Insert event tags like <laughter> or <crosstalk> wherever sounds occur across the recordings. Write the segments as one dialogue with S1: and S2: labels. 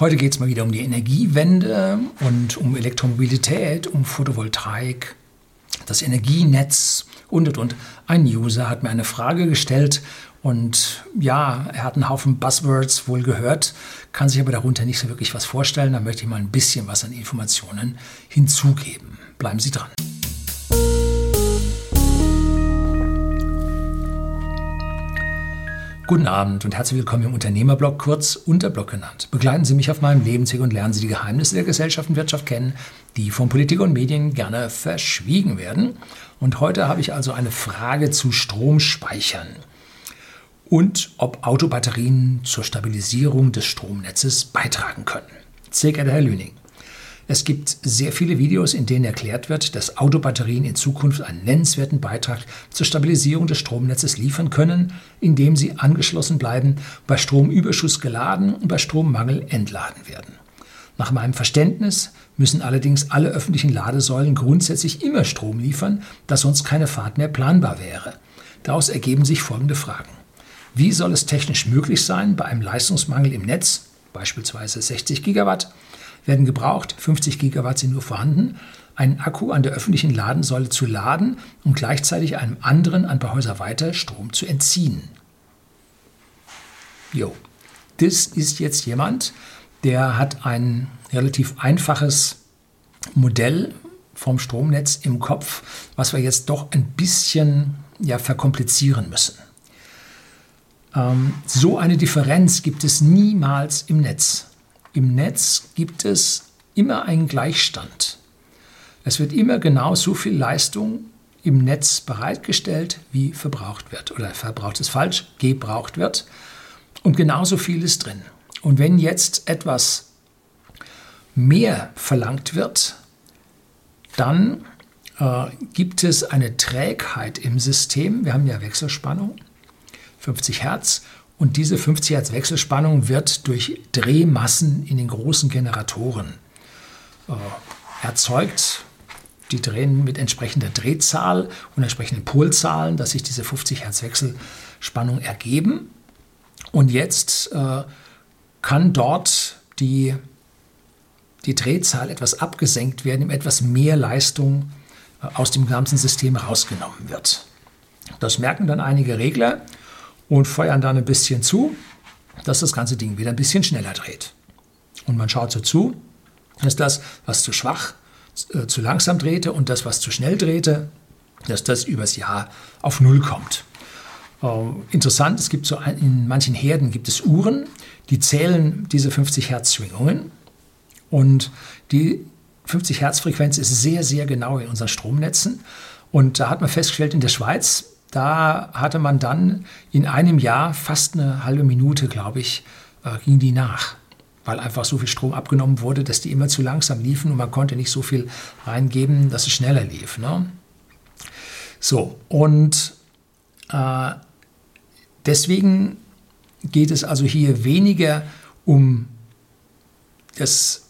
S1: Heute geht es mal wieder um die Energiewende und um Elektromobilität, um Photovoltaik, das Energienetz und und und. Ein User hat mir eine Frage gestellt und ja, er hat einen Haufen Buzzwords wohl gehört, kann sich aber darunter nicht so wirklich was vorstellen. Da möchte ich mal ein bisschen was an Informationen hinzugeben. Bleiben Sie dran. Guten Abend und herzlich willkommen im Unternehmerblog, kurz Unterblog genannt. Begleiten Sie mich auf meinem Lebensweg und lernen Sie die Geheimnisse der Gesellschaft und Wirtschaft kennen, die von Politik und Medien gerne verschwiegen werden. Und heute habe ich also eine Frage zu Stromspeichern und ob Autobatterien zur Stabilisierung des Stromnetzes beitragen können. Sehr geehrter Herr Lüning, es gibt sehr viele Videos, in denen erklärt wird, dass Autobatterien in Zukunft einen nennenswerten Beitrag zur Stabilisierung des Stromnetzes liefern können, indem sie angeschlossen bleiben, bei Stromüberschuss geladen und bei Strommangel entladen werden. Nach meinem Verständnis müssen allerdings alle öffentlichen Ladesäulen grundsätzlich immer Strom liefern, da sonst keine Fahrt mehr planbar wäre. Daraus ergeben sich folgende Fragen. Wie soll es technisch möglich sein, bei einem Leistungsmangel im Netz, beispielsweise 60 Gigawatt, werden gebraucht, 50 Gigawatt sind nur vorhanden, einen Akku an der öffentlichen Ladensäule zu laden und gleichzeitig einem anderen ein paar Häuser weiter Strom zu entziehen. Jo, das ist jetzt jemand, der hat ein relativ einfaches Modell vom Stromnetz im Kopf, was wir jetzt doch ein bisschen ja, verkomplizieren müssen. Ähm, so eine Differenz gibt es niemals im Netz. Im Netz gibt es immer einen Gleichstand. Es wird immer genau so viel Leistung im Netz bereitgestellt, wie verbraucht wird. Oder verbraucht ist falsch, gebraucht wird. Und genauso viel ist drin. Und wenn jetzt etwas mehr verlangt wird, dann äh, gibt es eine Trägheit im System. Wir haben ja Wechselspannung, 50 Hertz. Und diese 50 Hertz Wechselspannung wird durch Drehmassen in den großen Generatoren äh, erzeugt. Die drehen mit entsprechender Drehzahl und entsprechenden Polzahlen, dass sich diese 50 Hertz Wechselspannung ergeben. Und jetzt äh, kann dort die, die Drehzahl etwas abgesenkt werden, etwas mehr Leistung äh, aus dem ganzen System rausgenommen wird. Das merken dann einige Regler und feuern dann ein bisschen zu, dass das ganze Ding wieder ein bisschen schneller dreht. Und man schaut so zu, dass das, was zu schwach, äh, zu langsam drehte und das, was zu schnell drehte, dass das übers Jahr auf Null kommt. Äh, interessant, es gibt so ein, in manchen Herden gibt es Uhren, die zählen diese 50 Hertz Schwingungen und die 50 Hertz Frequenz ist sehr, sehr genau in unseren Stromnetzen. Und da hat man festgestellt, in der Schweiz da hatte man dann in einem Jahr fast eine halbe Minute, glaube ich, äh, ging die nach, weil einfach so viel Strom abgenommen wurde, dass die immer zu langsam liefen und man konnte nicht so viel reingeben, dass es schneller lief. Ne? So, und äh, deswegen geht es also hier weniger um das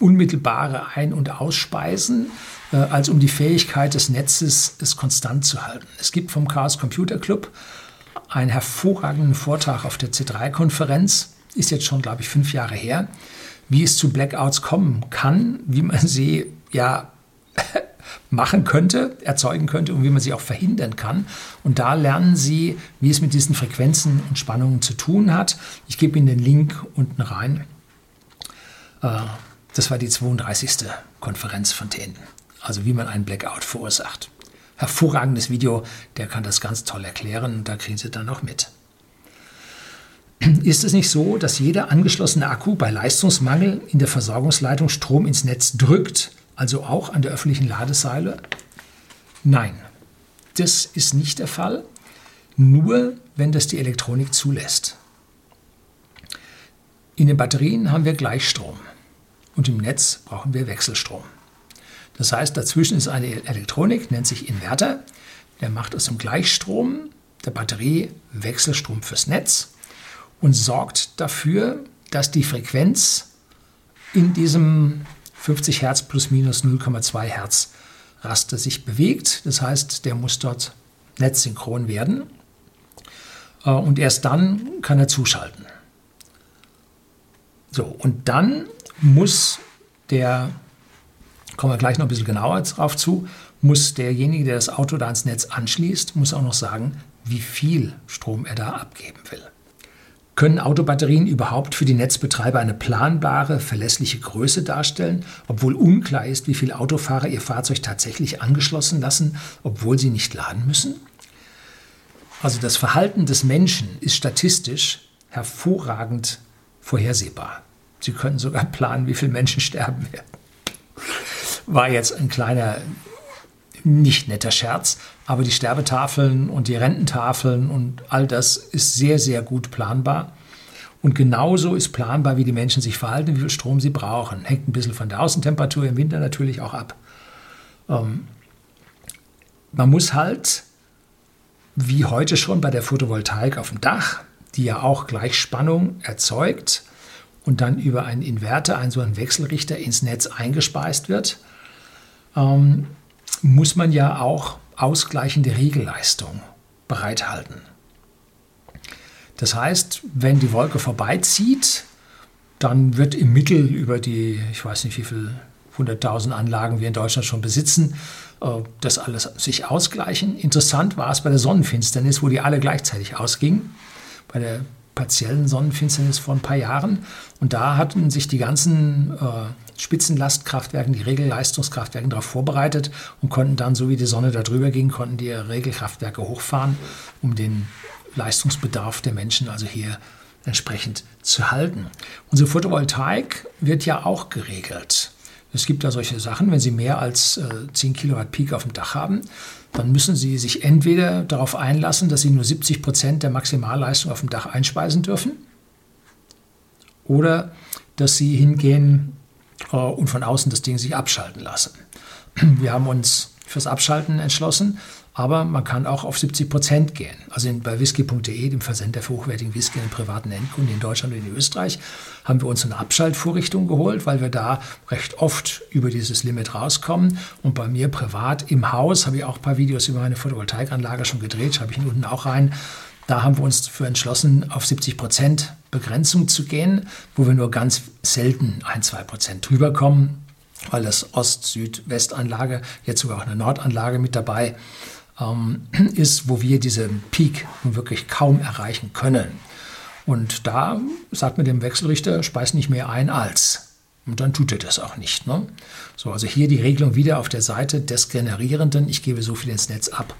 S1: unmittelbare Ein- und Ausspeisen, äh, als um die Fähigkeit des Netzes, es konstant zu halten. Es gibt vom Chaos Computer Club einen hervorragenden Vortrag auf der C3-Konferenz, ist jetzt schon, glaube ich, fünf Jahre her, wie es zu Blackouts kommen kann, wie man sie ja <laughs> machen könnte, erzeugen könnte und wie man sie auch verhindern kann. Und da lernen Sie, wie es mit diesen Frequenzen und Spannungen zu tun hat. Ich gebe Ihnen den Link unten rein. Äh, das war die 32. Konferenz von denen. Also wie man einen Blackout verursacht. Hervorragendes Video, der kann das ganz toll erklären und da kriegen Sie dann noch mit. Ist es nicht so, dass jeder angeschlossene Akku bei Leistungsmangel in der Versorgungsleitung Strom ins Netz drückt, also auch an der öffentlichen Ladesäule? Nein, das ist nicht der Fall, nur wenn das die Elektronik zulässt. In den Batterien haben wir Gleichstrom und im Netz brauchen wir Wechselstrom. Das heißt, dazwischen ist eine Elektronik, nennt sich Inverter, der macht aus dem Gleichstrom der Batterie Wechselstrom fürs Netz und sorgt dafür, dass die Frequenz in diesem 50 Hertz plus minus 0,2 Hertz Raster sich bewegt. Das heißt, der muss dort netzsynchron werden äh, und erst dann kann er zuschalten. So, und dann muss der, kommen wir gleich noch ein bisschen genauer drauf zu, muss derjenige, der das Auto da ans Netz anschließt, muss auch noch sagen, wie viel Strom er da abgeben will. Können Autobatterien überhaupt für die Netzbetreiber eine planbare, verlässliche Größe darstellen, obwohl unklar ist, wie viele Autofahrer ihr Fahrzeug tatsächlich angeschlossen lassen, obwohl sie nicht laden müssen? Also das Verhalten des Menschen ist statistisch hervorragend vorhersehbar. Sie können sogar planen, wie viele Menschen sterben werden. War jetzt ein kleiner, nicht netter Scherz, aber die Sterbetafeln und die Rententafeln und all das ist sehr, sehr gut planbar. Und genauso ist planbar, wie die Menschen sich verhalten, wie viel Strom sie brauchen. Hängt ein bisschen von der Außentemperatur im Winter natürlich auch ab. Ähm, man muss halt, wie heute schon bei der Photovoltaik auf dem Dach, die ja auch Gleichspannung erzeugt und dann über einen Inverter, einen so einen Wechselrichter ins Netz eingespeist wird, ähm, muss man ja auch ausgleichende Regelleistung bereithalten. Das heißt, wenn die Wolke vorbeizieht, dann wird im Mittel über die, ich weiß nicht wie viele 100.000 Anlagen wir in Deutschland schon besitzen, äh, das alles sich ausgleichen. Interessant war es bei der Sonnenfinsternis, wo die alle gleichzeitig ausgingen. Bei der partiellen Sonnenfinsternis vor ein paar Jahren. Und da hatten sich die ganzen äh, Spitzenlastkraftwerke, die Regelleistungskraftwerke darauf vorbereitet und konnten dann, so wie die Sonne da drüber ging, konnten die Regelkraftwerke hochfahren, um den Leistungsbedarf der Menschen also hier entsprechend zu halten. Unsere Photovoltaik wird ja auch geregelt. Es gibt da solche Sachen, wenn Sie mehr als äh, 10 Kilowatt Peak auf dem Dach haben, dann müssen Sie sich entweder darauf einlassen, dass Sie nur 70 Prozent der Maximalleistung auf dem Dach einspeisen dürfen, oder dass Sie hingehen äh, und von außen das Ding sich abschalten lassen. Wir haben uns fürs Abschalten entschlossen, aber man kann auch auf 70 Prozent gehen. Also in, bei whisky.de, dem Versender für hochwertigen Whisky in privaten Endkunden in Deutschland und in Österreich, haben wir uns eine Abschaltvorrichtung geholt, weil wir da recht oft über dieses Limit rauskommen. Und bei mir privat im Haus habe ich auch ein paar Videos über meine Photovoltaikanlage schon gedreht, schreibe ich unten auch rein. Da haben wir uns für entschlossen, auf 70 Prozent Begrenzung zu gehen, wo wir nur ganz selten ein, zwei Prozent drüber kommen, weil das Ost-Süd-West-Anlage, jetzt sogar auch eine Nordanlage mit dabei, ähm, <clears throat> ist, wo wir diesen Peak wirklich kaum erreichen können. Und da sagt mir dem Wechselrichter, speist nicht mehr ein als. Und dann tut er das auch nicht. Ne? So, also hier die Regelung wieder auf der Seite des Generierenden. Ich gebe so viel ins Netz ab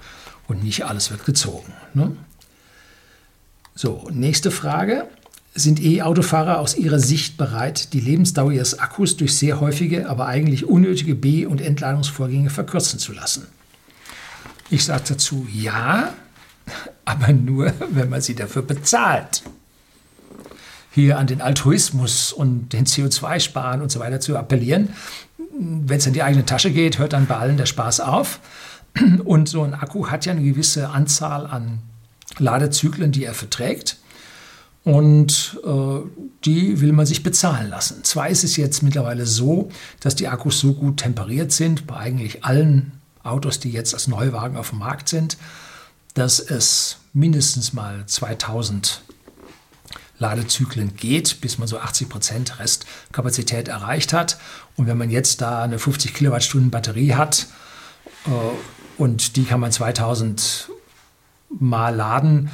S1: und nicht alles wird gezogen. Ne? So, nächste Frage. Sind E-Autofahrer aus Ihrer Sicht bereit, die Lebensdauer ihres Akkus durch sehr häufige, aber eigentlich unnötige B- und Entladungsvorgänge verkürzen zu lassen? Ich sage dazu ja, <laughs> aber nur, wenn man sie dafür bezahlt. Hier an den Altruismus und den CO2-Sparen und so weiter zu appellieren. Wenn es in die eigene Tasche geht, hört dann bei allen der Spaß auf. Und so ein Akku hat ja eine gewisse Anzahl an Ladezyklen, die er verträgt. Und äh, die will man sich bezahlen lassen. Zwar ist es jetzt mittlerweile so, dass die Akkus so gut temperiert sind, bei eigentlich allen Autos, die jetzt als Neuwagen auf dem Markt sind, dass es mindestens mal 2000 Ladezyklen geht, bis man so 80 Prozent Restkapazität erreicht hat. Und wenn man jetzt da eine 50 Kilowattstunden Batterie hat äh, und die kann man 2000 Mal laden,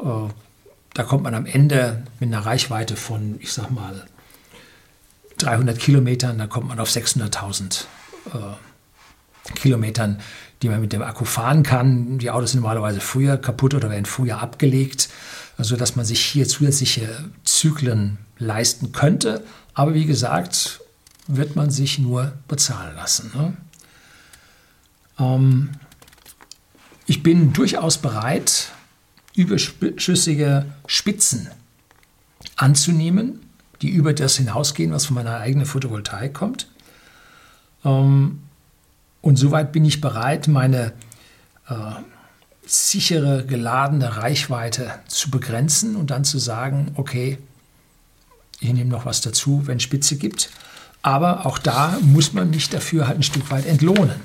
S1: äh, da kommt man am Ende mit einer Reichweite von, ich sag mal, 300 Kilometern, da kommt man auf 600.000 äh, Kilometern, die man mit dem Akku fahren kann. Die Autos sind normalerweise früher kaputt oder werden früher abgelegt, sodass man sich hier zusätzliche Zyklen leisten könnte. Aber wie gesagt, wird man sich nur bezahlen lassen. Ne? Ähm, ich bin durchaus bereit, überschüssige Spitzen anzunehmen, die über das hinausgehen, was von meiner eigenen Photovoltaik kommt. Ähm, und soweit bin ich bereit, meine äh, sichere, geladene Reichweite zu begrenzen und dann zu sagen, okay, ich nehme noch was dazu, wenn Spitze gibt. Aber auch da muss man mich dafür halt ein Stück weit entlohnen.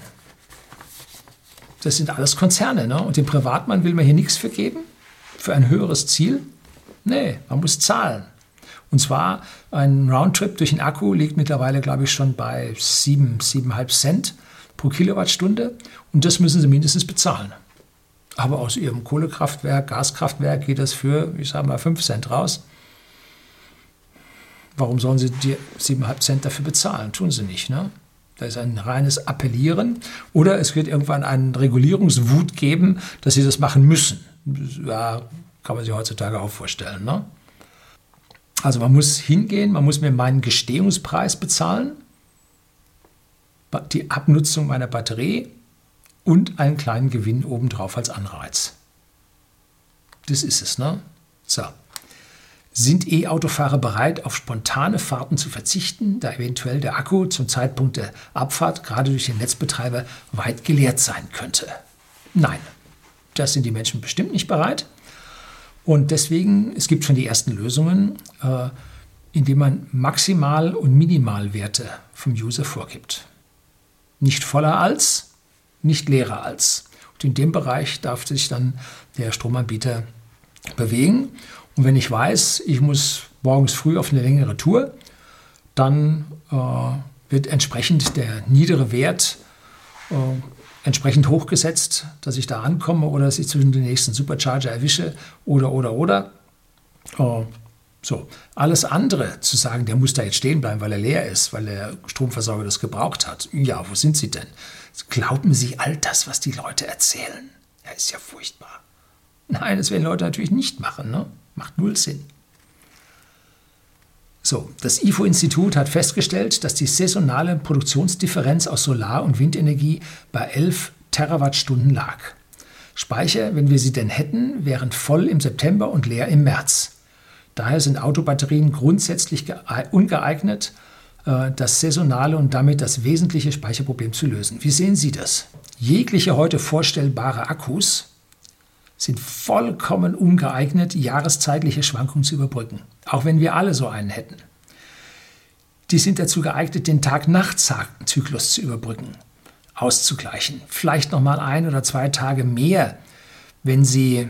S1: Das sind alles Konzerne. Ne? Und dem Privatmann will man hier nichts vergeben? Für ein höheres Ziel? Nee, man muss zahlen. Und zwar ein Roundtrip durch den Akku liegt mittlerweile, glaube ich, schon bei 7, 7,5 Cent pro Kilowattstunde. Und das müssen Sie mindestens bezahlen. Aber aus Ihrem Kohlekraftwerk, Gaskraftwerk geht das für, ich sage mal, 5 Cent raus. Warum sollen Sie die 7,5 Cent dafür bezahlen? Tun Sie nicht. Ne? Da ist ein reines Appellieren. Oder es wird irgendwann einen Regulierungswut geben, dass Sie das machen müssen. Ja, kann man sich heutzutage auch vorstellen. Ne? Also man muss hingehen, man muss mir meinen Gestehungspreis bezahlen, die Abnutzung meiner Batterie und einen kleinen Gewinn obendrauf als Anreiz. Das ist es, ne? So. Sind E-Autofahrer bereit, auf spontane Fahrten zu verzichten, da eventuell der Akku zum Zeitpunkt der Abfahrt gerade durch den Netzbetreiber weit geleert sein könnte? Nein, das sind die Menschen bestimmt nicht bereit. Und deswegen, es gibt schon die ersten Lösungen, äh, indem man Maximal- und Minimalwerte vom User vorgibt. Nicht voller als, nicht leerer als. Und in dem Bereich darf sich dann der Stromanbieter bewegen. Und wenn ich weiß, ich muss morgens früh auf eine längere Tour, dann äh, wird entsprechend der niedere Wert äh, entsprechend hochgesetzt, dass ich da ankomme oder dass ich zwischen den nächsten Supercharger erwische oder, oder, oder. Äh, so, alles andere zu sagen, der muss da jetzt stehen bleiben, weil er leer ist, weil der Stromversorger das gebraucht hat. Ja, wo sind Sie denn? Glauben Sie all das, was die Leute erzählen? Ja, ist ja furchtbar. Nein, das werden Leute natürlich nicht machen. Ne? Macht null Sinn. So, das IFO-Institut hat festgestellt, dass die saisonale Produktionsdifferenz aus Solar- und Windenergie bei 11 Terawattstunden lag. Speicher, wenn wir sie denn hätten, wären voll im September und leer im März. Daher sind Autobatterien grundsätzlich ungeeignet, äh, das saisonale und damit das wesentliche Speicherproblem zu lösen. Wie sehen Sie das? Jegliche heute vorstellbare Akkus sind vollkommen ungeeignet, jahreszeitliche Schwankungen zu überbrücken, auch wenn wir alle so einen hätten. Die sind dazu geeignet, den Tag-Nacht-Zyklus zu überbrücken, auszugleichen. Vielleicht noch mal ein oder zwei Tage mehr, wenn sie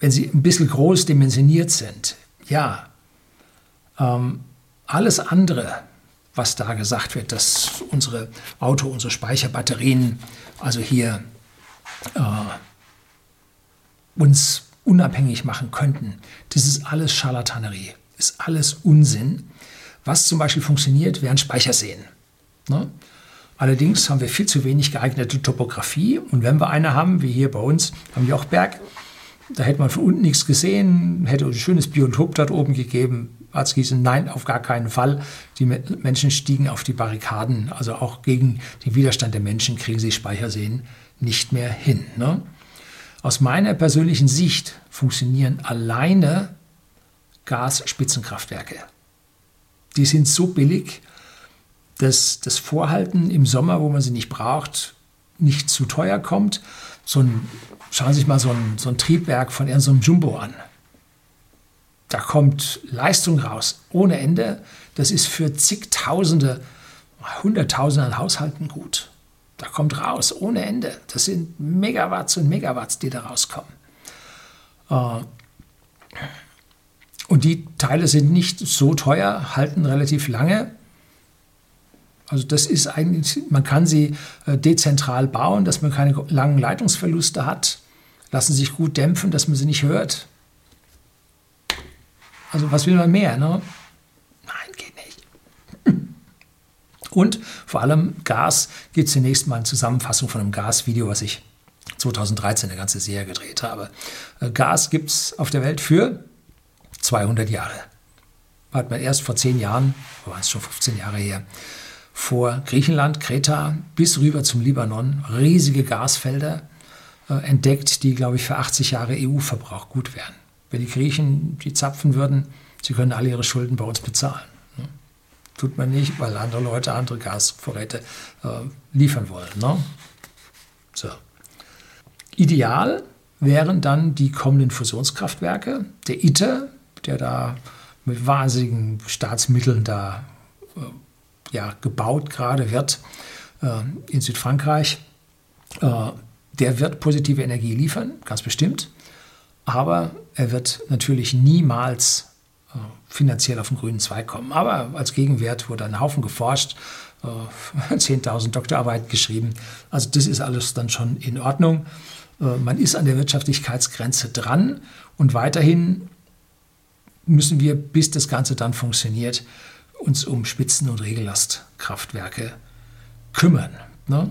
S1: wenn sie ein bisschen groß dimensioniert sind, ja. Ähm, alles andere, was da gesagt wird, dass unsere Auto, unsere Speicherbatterien, also hier äh, uns unabhängig machen könnten, das ist alles Scharlatanerie, ist alles Unsinn. Was zum Beispiel funktioniert, wären Speicherseen. Ne? Allerdings haben wir viel zu wenig geeignete Topografie und wenn wir eine haben, wie hier bei uns am Jochberg, da hätte man von unten nichts gesehen, hätte ein schönes Biotop dort oben gegeben. Arztgießen, nein, auf gar keinen Fall. Die Menschen stiegen auf die Barrikaden, also auch gegen den Widerstand der Menschen kriegen sie Speicherseen nicht mehr hin. Ne? Aus meiner persönlichen Sicht funktionieren alleine Gasspitzenkraftwerke. Die sind so billig, dass das Vorhalten im Sommer, wo man sie nicht braucht, nicht zu teuer kommt. So ein Schauen Sie sich mal so ein, so ein Triebwerk von irgendeinem so Jumbo an. Da kommt Leistung raus ohne Ende. Das ist für zigtausende, hunderttausende an Haushalten gut. Da kommt raus ohne Ende. Das sind Megawatts und Megawatts, die da rauskommen. Äh, und die Teile sind nicht so teuer, halten relativ lange. Also das ist eigentlich, man kann sie äh, dezentral bauen, dass man keine langen Leitungsverluste hat lassen sich gut dämpfen, dass man sie nicht hört. Also was will man mehr? Ne? Nein, geht nicht. Und vor allem Gas gibt es zunächst mal eine Zusammenfassung von einem Gasvideo, was ich 2013 eine ganze Serie gedreht habe. Äh, Gas gibt es auf der Welt für 200 Jahre. Hat man erst vor 10 Jahren, war es schon 15 Jahre her, vor Griechenland, Kreta bis rüber zum Libanon, riesige Gasfelder äh, entdeckt, die, glaube ich, für 80 Jahre EU-Verbrauch gut wären. Wenn die Griechen die zapfen würden, sie können alle ihre Schulden bei uns bezahlen. Tut man nicht, weil andere Leute andere Gasvorräte äh, liefern wollen. Ne? So. Ideal wären dann die kommenden Fusionskraftwerke. Der ITER, der da mit wahnsinnigen Staatsmitteln da äh, ja, gebaut gerade wird äh, in Südfrankreich. Äh, der wird positive Energie liefern, ganz bestimmt. Aber er wird natürlich niemals finanziell auf den grünen Zweig kommen. Aber als Gegenwert wurde ein Haufen geforscht, äh, <laughs> 10.000 Doktorarbeiten geschrieben. Also das ist alles dann schon in Ordnung. Äh, man ist an der Wirtschaftlichkeitsgrenze dran und weiterhin müssen wir, bis das Ganze dann funktioniert, uns um Spitzen- und Regellastkraftwerke kümmern. Ne?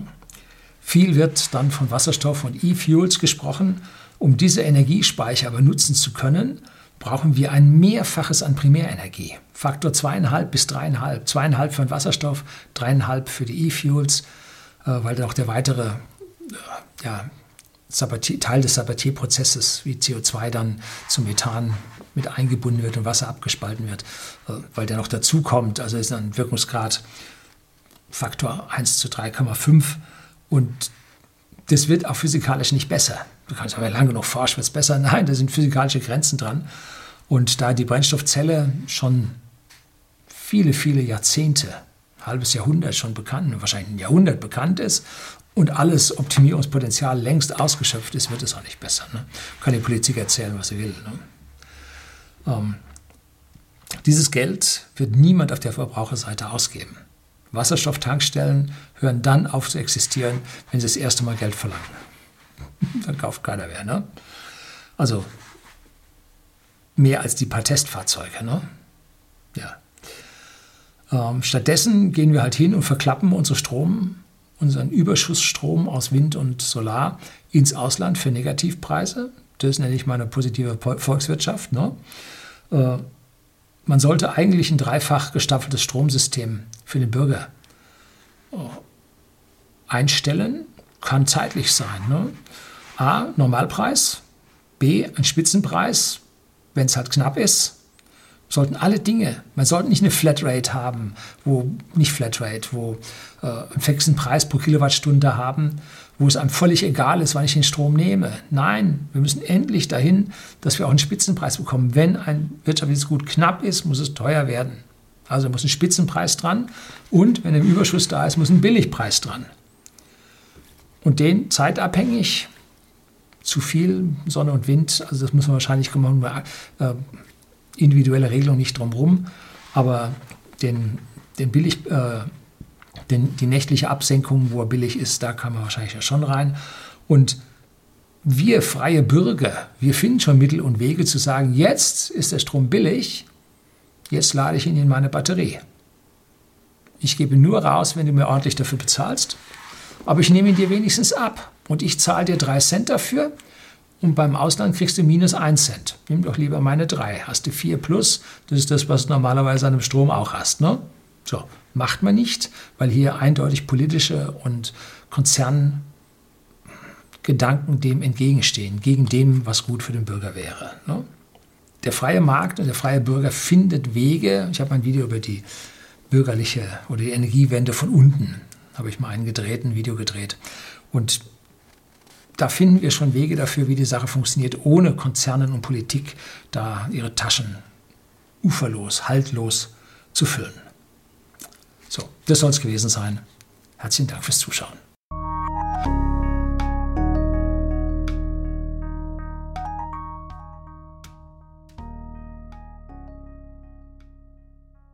S1: Viel wird dann von Wasserstoff und E-Fuels gesprochen. Um diese Energiespeicher aber nutzen zu können, brauchen wir ein Mehrfaches an Primärenergie. Faktor zweieinhalb bis dreieinhalb. Zweieinhalb für den Wasserstoff, dreieinhalb für die E-Fuels, äh, weil auch der weitere äh, ja, Teil des Sabatierprozesses wie CO2 dann zum Methan mit eingebunden wird und Wasser abgespalten wird, äh, weil der noch dazu kommt. Also ist ein Wirkungsgrad Faktor 1 zu 3,5 und das wird auch physikalisch nicht besser. Du kannst aber lange genug forschen, wird es besser. Nein, da sind physikalische Grenzen dran. Und da die Brennstoffzelle schon viele, viele Jahrzehnte, ein halbes Jahrhundert schon bekannt, wahrscheinlich ein Jahrhundert bekannt ist und alles Optimierungspotenzial längst ausgeschöpft ist, wird es auch nicht besser. Ne? Kann die Politik erzählen, was sie will. Ne? Ähm, dieses Geld wird niemand auf der Verbraucherseite ausgeben. Wasserstofftankstellen hören dann auf zu existieren, wenn sie das erste Mal Geld verlangen. Dann kauft keiner mehr. Ne? Also mehr als die paar Testfahrzeuge. Ne? Ja. Ähm, stattdessen gehen wir halt hin und verklappen unsere Strom unseren Überschussstrom aus Wind und Solar ins Ausland für Negativpreise. Das nenne ich mal eine positive Volkswirtschaft. Ne? Äh, man sollte eigentlich ein dreifach gestaffeltes Stromsystem für den Bürger äh, einstellen. Kann zeitlich sein. Ne? A, Normalpreis. B, ein Spitzenpreis, wenn es halt knapp ist sollten alle Dinge, man sollte nicht eine Flatrate haben, wo, nicht Flatrate, wo äh, einen fixen Preis pro Kilowattstunde haben, wo es einem völlig egal ist, wann ich den Strom nehme. Nein, wir müssen endlich dahin, dass wir auch einen Spitzenpreis bekommen. Wenn ein wirtschaftliches Gut knapp ist, muss es teuer werden. Also muss ein Spitzenpreis dran und wenn ein Überschuss da ist, muss ein Billigpreis dran. Und den zeitabhängig, zu viel Sonne und Wind, also das muss man wahrscheinlich äh, individuelle Regelung nicht drumherum, aber den, den billig, äh, den, die nächtliche Absenkung, wo er billig ist, da kann man wahrscheinlich ja schon rein. Und wir freie Bürger, wir finden schon Mittel und Wege zu sagen, jetzt ist der Strom billig, jetzt lade ich ihn in meine Batterie. Ich gebe nur raus, wenn du mir ordentlich dafür bezahlst, aber ich nehme ihn dir wenigstens ab und ich zahle dir drei Cent dafür und beim Ausland kriegst du minus 1 Cent. Nimm doch lieber meine 3. Hast du 4 plus, das ist das, was du normalerweise an einem Strom auch hast. Ne? So, macht man nicht, weil hier eindeutig politische und Konzerngedanken dem entgegenstehen, gegen dem, was gut für den Bürger wäre. Ne? Der freie Markt und der freie Bürger findet Wege. Ich habe ein Video über die bürgerliche oder die Energiewende von unten, habe ich mal einen gedreht, ein Video gedreht. Und da finden wir schon Wege dafür, wie die Sache funktioniert, ohne Konzernen und Politik da ihre Taschen uferlos, haltlos zu füllen. So, das soll es gewesen sein. Herzlichen Dank fürs Zuschauen.